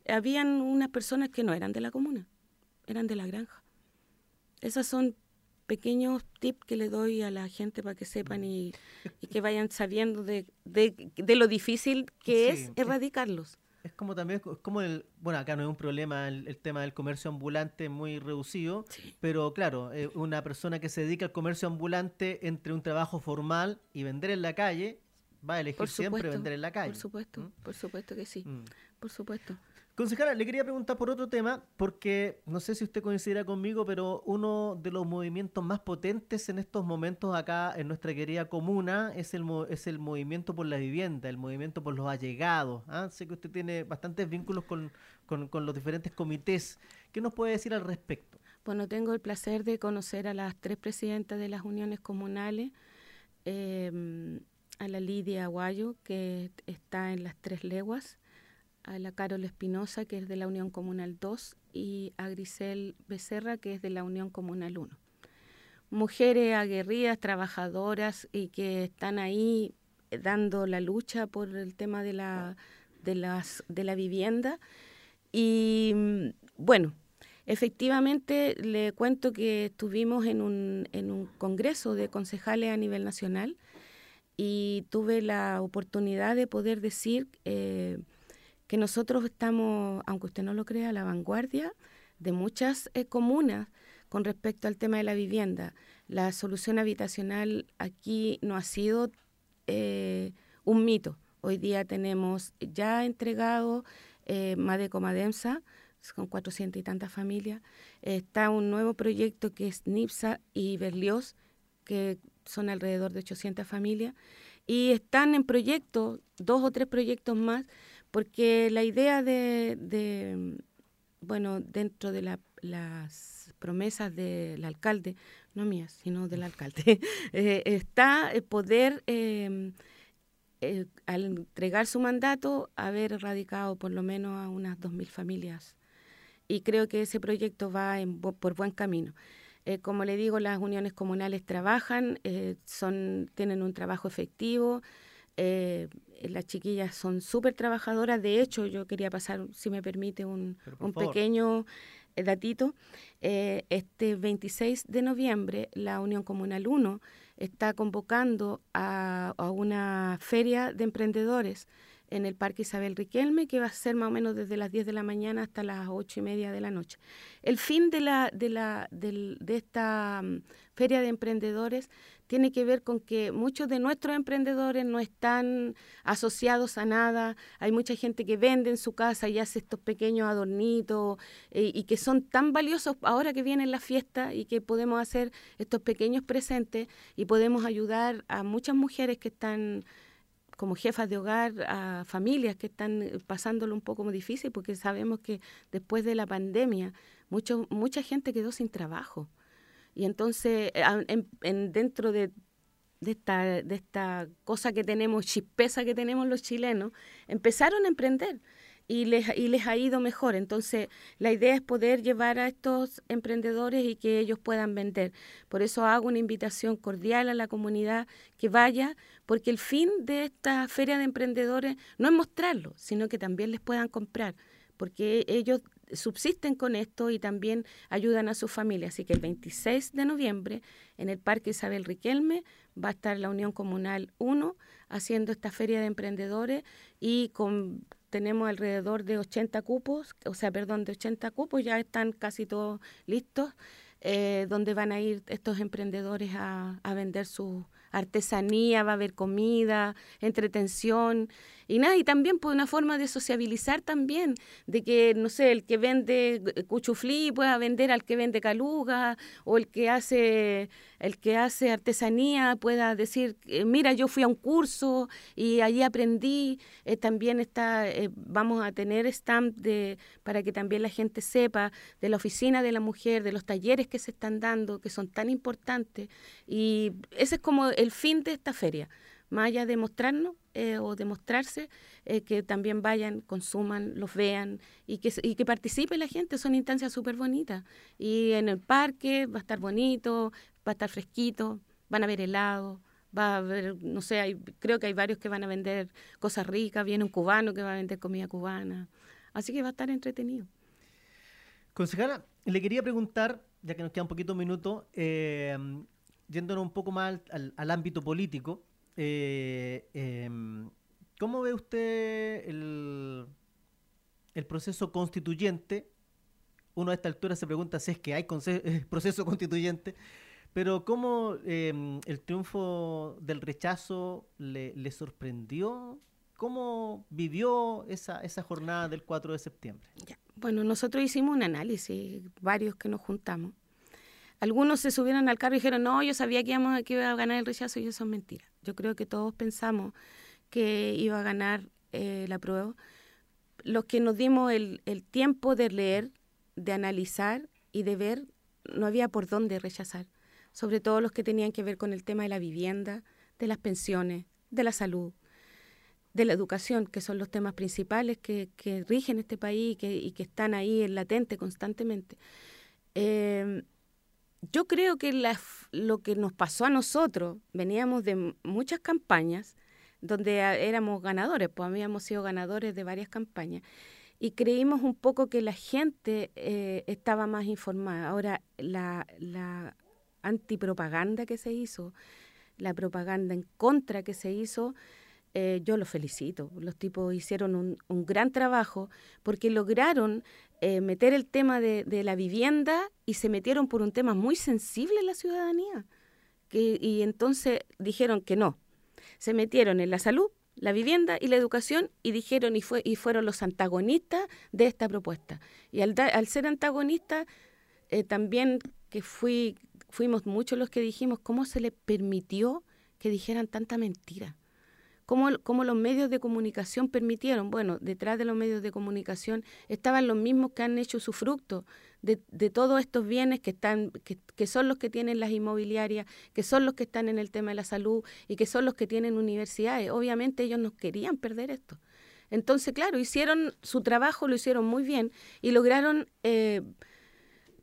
habían unas personas que no eran de la comuna, eran de la granja. Esas son pequeños tips que le doy a la gente para que sepan y, que vayan sabiendo de, de, lo difícil que es erradicarlos. Es como también, es como el, bueno, acá no es un problema el, tema del comercio ambulante muy reducido, pero claro, eh, una persona que se dedica al comercio ambulante entre un trabajo formal y vender en la calle, va a elegir siempre vender en la calle. Por supuesto, ¿Mm? por supuesto que sí, mm. por supuesto. Concejala, le quería preguntar por otro tema, porque no sé si usted coincidirá conmigo, pero uno de los movimientos más potentes en estos momentos acá en nuestra querida comuna es el, es el movimiento por la vivienda, el movimiento por los allegados. ¿ah? Sé que usted tiene bastantes vínculos con, los diferentes comités. ¿Qué nos puede decir al respecto? Bueno, tengo el placer de conocer a las tres presidentas de las uniones comunales, em, a la Lidia Aguayo, que está en las tres leguas, a la Carol Espinosa, que es de la Unión Comunal 2, y a Grisel Becerra, que es de la Unión Comunal 1. Mujeres aguerridas, trabajadoras y que están ahí dando la lucha por el tema de la, de las, de la vivienda. Y bueno, efectivamente le cuento que estuvimos en un, en un congreso de concejales a nivel nacional y tuve la oportunidad de poder decir... Eh, que nosotros estamos, aunque usted no lo crea, a la vanguardia de muchas eh, comunas con respecto al tema de la vivienda. La solución habitacional aquí no ha sido eh, un mito. Hoy día tenemos ya entregado Madeco Madensa, con 400 y tantas familias. está un nuevo proyecto que es NIPSA y Berlioz, que son alrededor de 800 familias. Y están en proyectos, dos o tres proyectos más, porque la idea de, bueno, dentro de las promesas del alcalde, no mías, sino del alcalde, eh, está poder, em, al entregar su mandato, haber erradicado por lo menos a unas 2.000 familias. Y creo que ese proyecto va por buen camino. Eh, como le digo, las uniones comunales trabajan, eh, son, tienen un trabajo efectivo, eh, las chiquillas son súper trabajadoras. De hecho, yo quería pasar, si me permite, un, pequeño datito. este 26 de noviembre, la Unión Comunal 1 está convocando a, a una feria de emprendedores en el Parque Isabel Riquelme, que va a ser más o menos desde las 10 de la mañana hasta las 8 y media de la noche. El fin de, la, de, la, de, esta mm, feria de emprendedores tiene que ver con que muchos de nuestros emprendedores no están asociados a nada. Hay mucha gente que vende en su casa y hace estos pequeños adornitos eh, y que son tan valiosos ahora que viene la fiesta y que podemos hacer estos pequeños presentes y podemos ayudar a muchas mujeres que están como jefas de hogar a familias que están eh, pasándolo un poco difícil porque sabemos que después de la pandemia mucho, mucha gente quedó sin trabajo. Y entonces, eh, en, dentro de, de, esta, de esta cosa que tenemos, chispeza que tenemos los chilenos, empezaron a emprender y les, y les ha ido mejor. Entonces, la idea es poder llevar a estos emprendedores y que ellos puedan vender. Por eso hago una invitación cordial a la comunidad que vaya, porque el fin de esta feria de emprendedores no es mostrarlo, sino que también les puedan comprar, porque ellos subsisten con esto y también ayudan a sus familias. Así que el 26 de noviembre en el Parque Isabel Riquelme va a estar la Unión Comunal 1 haciendo esta feria de emprendedores y con tenemos alrededor de 80 cupos, o sea, perdón, de 80 cupos, ya están casi todos listos, eh, donde van a ir estos emprendedores a, a vender su artesanía, va a haber comida, entretención y nada, y también por una forma de sociabilizar también, de que, no sé, el que vende cuchuflí pueda vender al que vende caluga, o el que hace, el que hace artesanía pueda decir, eh, mira, yo fui a un curso y allí aprendí. Eh, también está, eh, vamos a tener stand de, para que también la gente sepa de la oficina de la mujer, de los talleres que se están dando, que son tan importantes. Y ese es como el fin de esta feria más allá de mostrarnos eh, o demostrarse, eh, que también vayan, consuman, los vean y que, y que participe la gente. Son instancias súper bonitas. Y en el parque va a estar bonito, va a estar fresquito, van a ver helado, va a haber, no sé, hay, creo que hay varios que van a vender cosas ricas, viene un cubano que va a vender comida cubana. Así que va a estar entretenido. Concejala, le quería preguntar, ya que nos queda un poquito de minuto, eh, yéndonos un poco más al ámbito político, eh, em, ¿Cómo ve usted el, proceso constituyente? Uno a esta altura se pregunta si es que hay eh, proceso constituyente, pero ¿cómo em, el triunfo del rechazo le, sorprendió? ¿Cómo vivió esa, esa jornada del 4 de septiembre? Bueno, nosotros hicimos un análisis, varios que nos juntamos. Algunos se subieron al carro y dijeron, no, yo sabía que, íbamos, que iba a ganar el rechazo y eso es mentira. Yo creo que todos pensamos que iba a ganar eh, la prueba. Los que nos dimos el, el tiempo de leer, de analizar y de ver, no había por dónde rechazar. Sobre todo los que tenían que ver con el tema de la vivienda, de las pensiones, de la salud, de la educación, que son los temas principales que, que rigen este país y que, y que están ahí en latente constantemente. Eh, yo creo que lo que nos pasó a nosotros, veníamos de muchas campañas donde éramos ganadores, pues habíamos sido ganadores de varias campañas y creímos un poco que la gente eh, estaba más informada. Ahora, la, la antipropaganda que se hizo, la propaganda en contra que se hizo, eh, yo los felicito. Los tipos hicieron un, un gran trabajo porque lograron eh, meter el tema de, la vivienda y se metieron por un tema muy sensible en la ciudadanía. Que, y entonces dijeron que no. Se metieron en la salud, la vivienda y la educación y dijeron y, fue, y fueron los antagonistas de esta propuesta. Y al, al ser antagonistas, eh, también que fui, fuimos muchos los que dijimos cómo se le permitió que dijeran tanta mentira cómo, los medios de comunicación permitieron, bueno, detrás de los medios de comunicación estaban los mismos que han hecho su fruto de, todos estos bienes que, están, que, que, son los que tienen las inmobiliarias, que son los que están en el tema de la salud y que son los que tienen universidades. Obviamente ellos no querían perder esto. Entonces, claro, hicieron su trabajo, lo hicieron muy bien y lograron... Eh,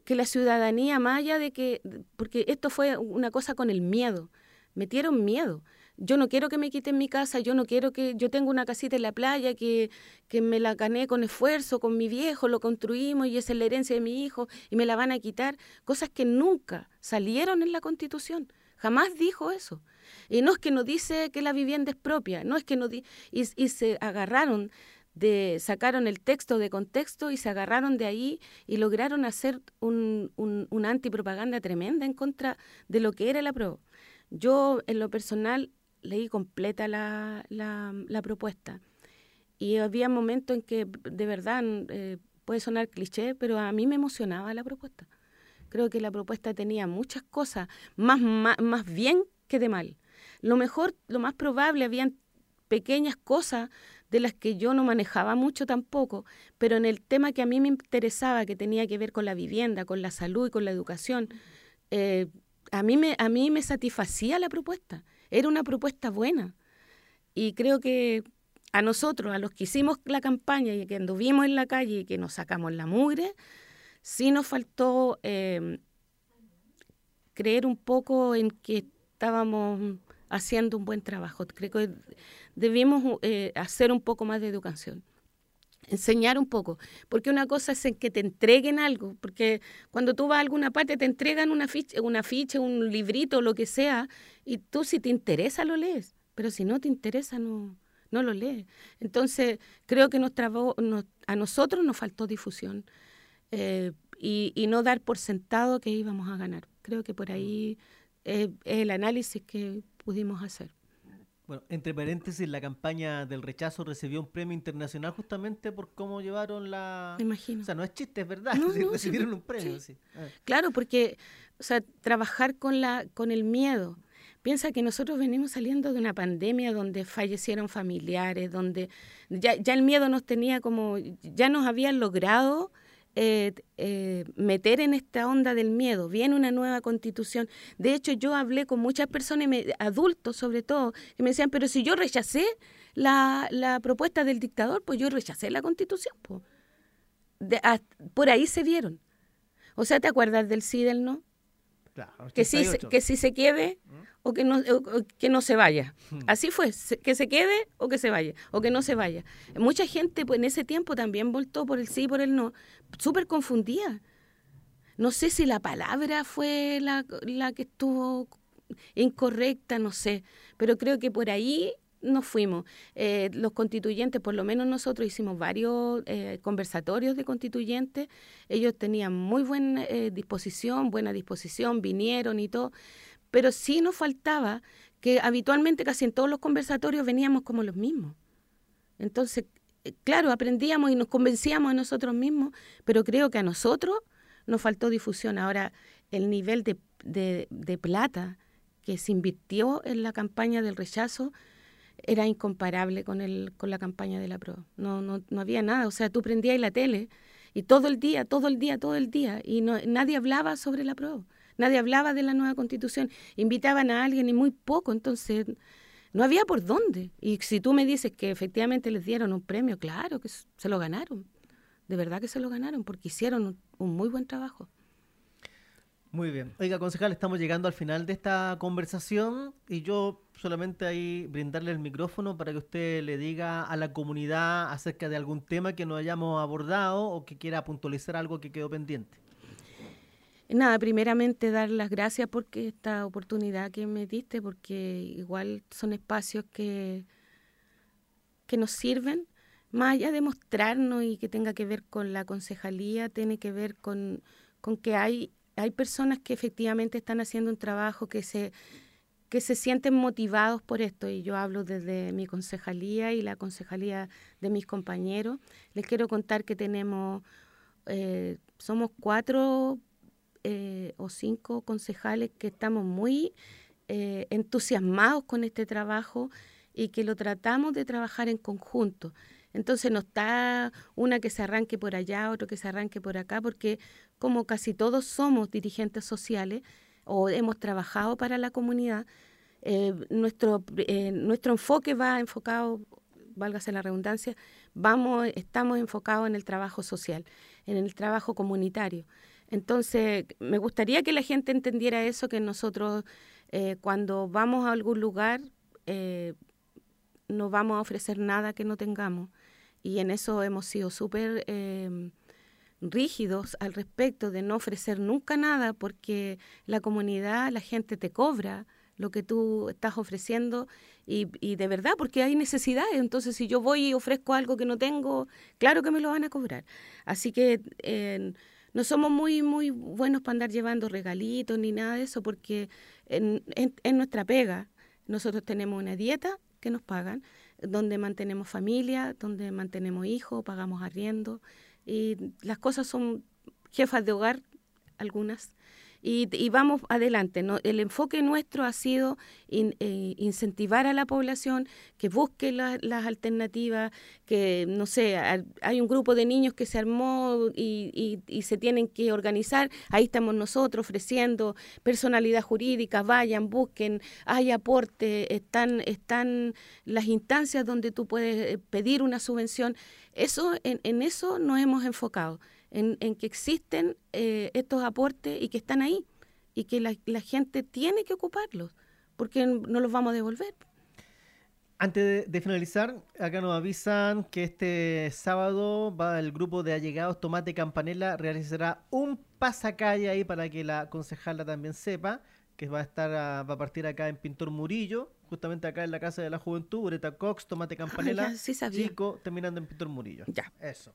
que la ciudadanía, más allá de que, porque esto fue una cosa con el miedo, metieron miedo. Yo no quiero que me quiten mi casa, yo no quiero que, yo tengo una casita en la playa que, que me la gané con esfuerzo, con mi viejo, lo construimos y esa es la herencia de mi hijo y me la van a quitar. Cosas que nunca salieron en la constitución. Jamás dijo eso. Y no es que no dice que la vivienda es propia, no es que no... Di y, y se agarraron de, sacaron el texto de contexto y se agarraron de ahí y lograron hacer un, un, una antipropaganda tremenda en contra de lo que era la prueba. Yo, en lo personal, leí completa la, la, propuesta y había momentos en que, de verdad, eh, puede sonar cliché, pero a mí me emocionaba la propuesta. Creo que la propuesta tenía muchas cosas, más, más, más bien que de mal. Lo mejor, lo más probable, habían pequeñas cosas de las que yo no manejaba mucho tampoco, pero en el tema que a mí me interesaba, que tenía que ver con la vivienda, con la salud y con la educación, eh, a, mí me, a mí me satisfacía la propuesta. Era una propuesta buena. Y creo que a nosotros, a los que hicimos la campaña y que anduvimos en la calle y que nos sacamos la mugre, sí nos faltó eh, creer un poco en que estábamos haciendo un buen trabajo. Creo que debimos eh, hacer un poco más de educación enseñar un poco, porque una cosa es que te entreguen algo, porque cuando tú vas a alguna parte te entregan una ficha, una ficha, un librito, lo que sea, y tú si te interesa lo lees, pero si no te interesa no, no lo lees. Entonces creo que nos a nosotros nos faltó difusión eh, y, y, no dar por sentado que íbamos a ganar. Creo que por ahí es el análisis que pudimos hacer. Bueno, entre paréntesis, la campaña del rechazo recibió un premio internacional justamente por cómo llevaron la... Me imagino. O sea, no es chiste, es verdad. recibieron un premio. Sí. Claro, porque, o sea, trabajar con, la, con el miedo. Piensa que nosotros venimos saliendo de una pandemia donde fallecieron familiares, donde ya, ya el miedo nos tenía como, ya nos habían logrado eh, eh, meter en esta onda del miedo. Viene una nueva constitución. De hecho, yo hablé con muchas personas, adultos sobre todo, que me decían, pero si yo rechacé la, la propuesta del dictador, pues yo rechacé la constitución. Pues. por ahí se vieron. O sea, ¿te acuerdas del sí del no? que, si, que si se quede ¿Mm? O que no, que no se vaya. Hmm. Así fue, que se quede o que se vaya, o que no se vaya. Mucha gente pues, en ese tiempo también voltó por el sí y por el no, súper confundida. No sé si la palabra fue la, la que estuvo incorrecta, no sé, pero creo que por ahí nos fuimos. Eh, los constituyentes, por lo menos nosotros hicimos varios eh, conversatorios de constituyentes, ellos tenían muy buena eh, disposición, buena disposición, vinieron y todo, pero sí nos faltaba que habitualmente casi en todos los conversatorios veníamos como los mismos. Entonces, claro, aprendíamos y nos convencíamos a nosotros mismos, pero creo que a nosotros nos faltó difusión. Ahora, el nivel de, de, de plata que se invirtió en la campaña del rechazo, era incomparable con, el, con la campaña de la prueba. No, no, no había nada. O sea, tú prendías la tele y todo el día, todo el día, todo el día, y no, nadie hablaba sobre la prueba. Nadie hablaba de la nueva constitución. Invitaban a alguien y muy poco. Entonces, no había por dónde. Y si tú me dices que efectivamente les dieron un premio, claro que se lo ganaron. De verdad que se lo ganaron porque hicieron un muy buen trabajo. Muy bien. Oiga, concejal, estamos llegando al final de esta conversación y yo solamente ahí brindarle el micrófono para que usted le diga a la comunidad acerca de algún tema que no hayamos abordado o que quiera puntualizar algo que quedó pendiente. Nada, primeramente dar las gracias por esta oportunidad que me diste, porque igual son espacios que, que nos sirven, más allá de mostrarnos y que tenga que ver con la concejalía, tiene que ver con, con que hay hay personas que efectivamente están haciendo un trabajo que se, que se sienten motivados por esto, y yo hablo desde mi concejalía y la concejalía de mis compañeros. Les quiero contar que tenemos, eh, somos cuatro eh, o cinco concejales que estamos muy eh, entusiasmados con este trabajo y que lo tratamos de trabajar en conjunto. Entonces no está una que se arranque por allá, otro que se arranque por acá, porque como casi todos somos dirigentes sociales o hemos trabajado para la comunidad, eh, nuestro, nuestro enfoque va enfocado, válgase la redundancia, vamos, estamos enfocados en el trabajo social, en el trabajo comunitario. Entonces, me gustaría que la gente entendiera eso, que nosotros eh, cuando vamos a algún lugar no vamos a ofrecer nada que no tengamos. Y en eso hemos sido súper rígidos al respecto de no ofrecer nunca nada porque la comunidad, la gente te cobra lo que tú estás ofreciendo y, de verdad, porque hay necesidades. Entonces, si yo voy y ofrezco algo que no tengo, claro que me lo van a cobrar. Así que eh, no somos muy, muy buenos para andar llevando regalitos ni nada de eso, porque en, en, nuestra pega nosotros tenemos una dieta que nos pagan, donde mantenemos familia, donde mantenemos hijos, pagamos arriendo, y las cosas son jefas de hogar, algunas, y, vamos adelante. El enfoque nuestro ha sido eh, incentivar a la población que busque las alternativas, que, no sé, hay un grupo de niños que se armó y, se tienen que organizar. Ahí estamos nosotros ofreciendo personalidad jurídica, vayan, busquen, hay aporte, están, están las instancias donde tú puedes eh, pedir una subvención. Eso, en, en eso nos hemos enfocado en, que existen eh, estos aportes y que están ahí y que la, gente tiene que ocuparlos porque no los vamos a devolver. Antes de, finalizar, acá nos avisan que este sábado va el grupo de allegados Tomate Campanela realizará un pasacalle ahí para que la concejala también sepa que va a estar va a partir acá en Pintor Murillo, justamente acá en la Casa de la Juventud, Ureta Cox, Tomate ah, Campanela, Chico, terminando en Pintor Murillo. Ya. Eso.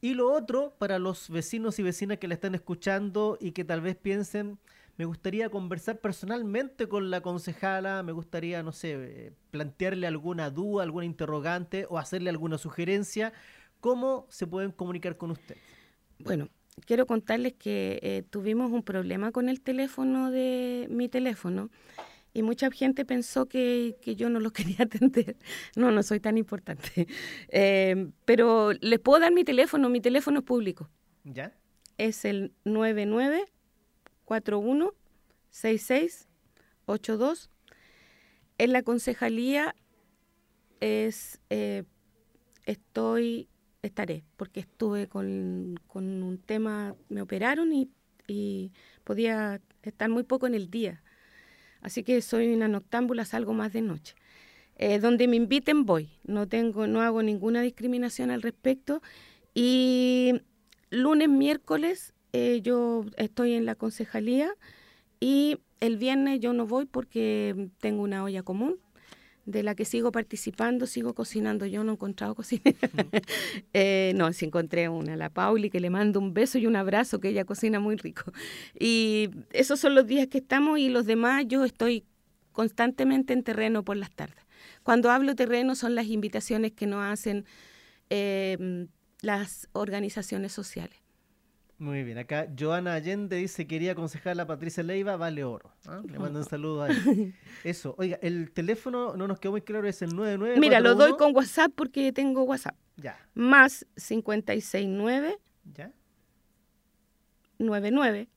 Y lo otro, para los vecinos y vecinas que la están escuchando y que tal vez piensen, me gustaría conversar personalmente con la concejala, me gustaría, no sé, eh, plantearle alguna duda, alguna interrogante o hacerle alguna sugerencia, ¿cómo se pueden comunicar con usted? Bueno, quiero contarles que eh, tuvimos un problema con el teléfono de mi teléfono y mucha gente pensó que, yo no lo quería atender. No, no soy tan importante. Eh, pero les puedo dar mi teléfono, mi teléfono es público. ¿Ya? Es el 99416682. En la concejalía es eh, estoy estaré porque estuve con, un tema me operaron y, y podía estar muy poco en el día Así que soy una noctámbula, salgo más de noche. Eh, donde me inviten voy, no tengo, no hago ninguna discriminación al respecto. Y lunes, miércoles eh, yo estoy en la concejalía y el viernes yo no voy porque tengo una olla común de la que sigo participando, sigo cocinando. Yo no he encontrado cocinera. Eh, no, sí encontré una, la Pauli, que le mando un beso y un abrazo, que ella cocina muy rico. Y esos son los días que estamos y los demás yo estoy constantemente en terreno por las tardes. Cuando hablo terreno son las invitaciones que nos hacen eh, las organizaciones sociales. Muy bien, acá Joana Allende dice quería aconsejar a Patricia Leiva, vale oro. ¿ah? Le mando un saludo a él. Eso, oiga, el teléfono no nos quedó muy claro, es el 99. Mira, lo doy con WhatsApp porque tengo WhatsApp. Ya. Más 569. Ya. 99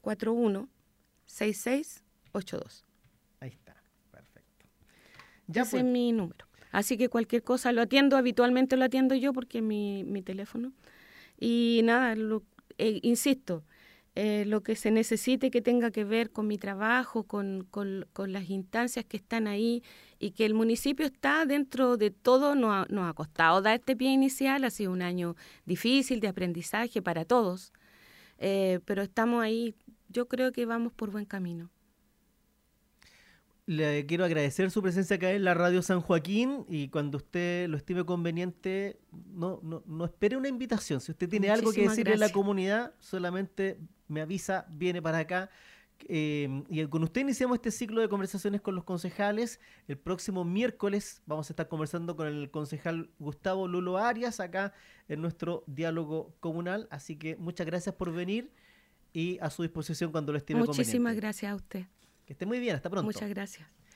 41 6682. Ahí está, perfecto. Ya Ese pues. es mi número. Así que cualquier cosa lo atiendo, habitualmente lo atiendo yo porque mi, mi teléfono. Y nada, eh, insisto, eh, lo que se necesite que tenga que ver con mi trabajo, con, con, las instancias que están ahí y que el municipio está dentro de todo, nos ha, ha costado dar este pie inicial, ha sido un año difícil de aprendizaje para todos, eh, pero estamos ahí, yo creo que vamos por buen camino. Le quiero agradecer su presencia acá en la Radio San Joaquín y cuando usted lo estime conveniente, no, no, no espere una invitación. Si usted tiene algo que decirle a la comunidad, solamente me avisa, viene para acá. Eh, y con usted iniciamos este ciclo de conversaciones con los concejales. El próximo miércoles vamos a estar conversando con el concejal Gustavo Lulo Arias acá en nuestro diálogo comunal. Así que muchas gracias por venir y a su disposición cuando lo estime Muchísimas gracias a usted. Que esté muy bien, hasta pronto. Muchas gracias.